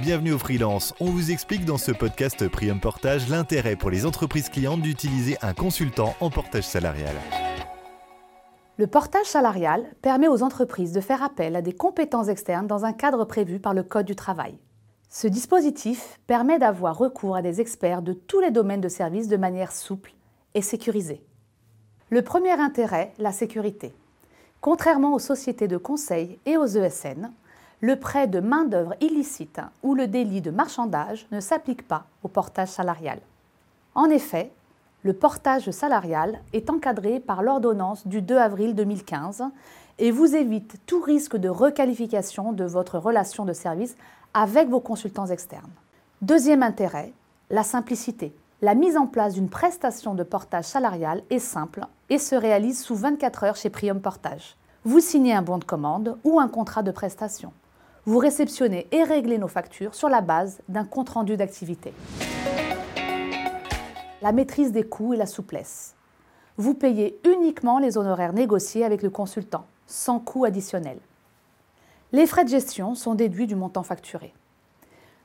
Bienvenue au freelance. On vous explique dans ce podcast Prium Portage l'intérêt pour les entreprises clientes d'utiliser un consultant en portage salarial. Le portage salarial permet aux entreprises de faire appel à des compétences externes dans un cadre prévu par le Code du travail. Ce dispositif permet d'avoir recours à des experts de tous les domaines de service de manière souple et sécurisée. Le premier intérêt, la sécurité. Contrairement aux sociétés de conseil et aux ESN, le prêt de main-d'œuvre illicite ou le délit de marchandage ne s'applique pas au portage salarial. En effet, le portage salarial est encadré par l'ordonnance du 2 avril 2015 et vous évite tout risque de requalification de votre relation de service avec vos consultants externes. Deuxième intérêt, la simplicité. La mise en place d'une prestation de portage salarial est simple et se réalise sous 24 heures chez Prium Portage. Vous signez un bon de commande ou un contrat de prestation vous réceptionnez et réglez nos factures sur la base d'un compte-rendu d'activité. La maîtrise des coûts et la souplesse. Vous payez uniquement les honoraires négociés avec le consultant, sans coût additionnel. Les frais de gestion sont déduits du montant facturé.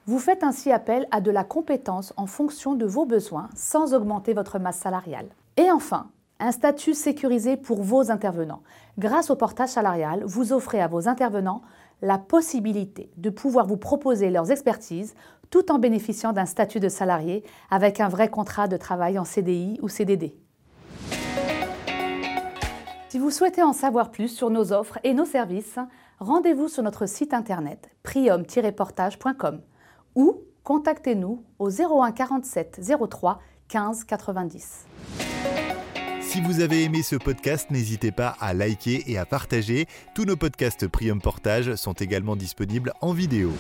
Vous faites ainsi appel à de la compétence en fonction de vos besoins sans augmenter votre masse salariale. Et enfin, un statut sécurisé pour vos intervenants. Grâce au portage salarial, vous offrez à vos intervenants la possibilité de pouvoir vous proposer leurs expertises tout en bénéficiant d'un statut de salarié avec un vrai contrat de travail en CDI ou CDD. Si vous souhaitez en savoir plus sur nos offres et nos services, rendez-vous sur notre site internet prium-portage.com ou contactez-nous au 01 47 03 15 90. Si vous avez aimé ce podcast, n'hésitez pas à liker et à partager. Tous nos podcasts Prium Portage sont également disponibles en vidéo.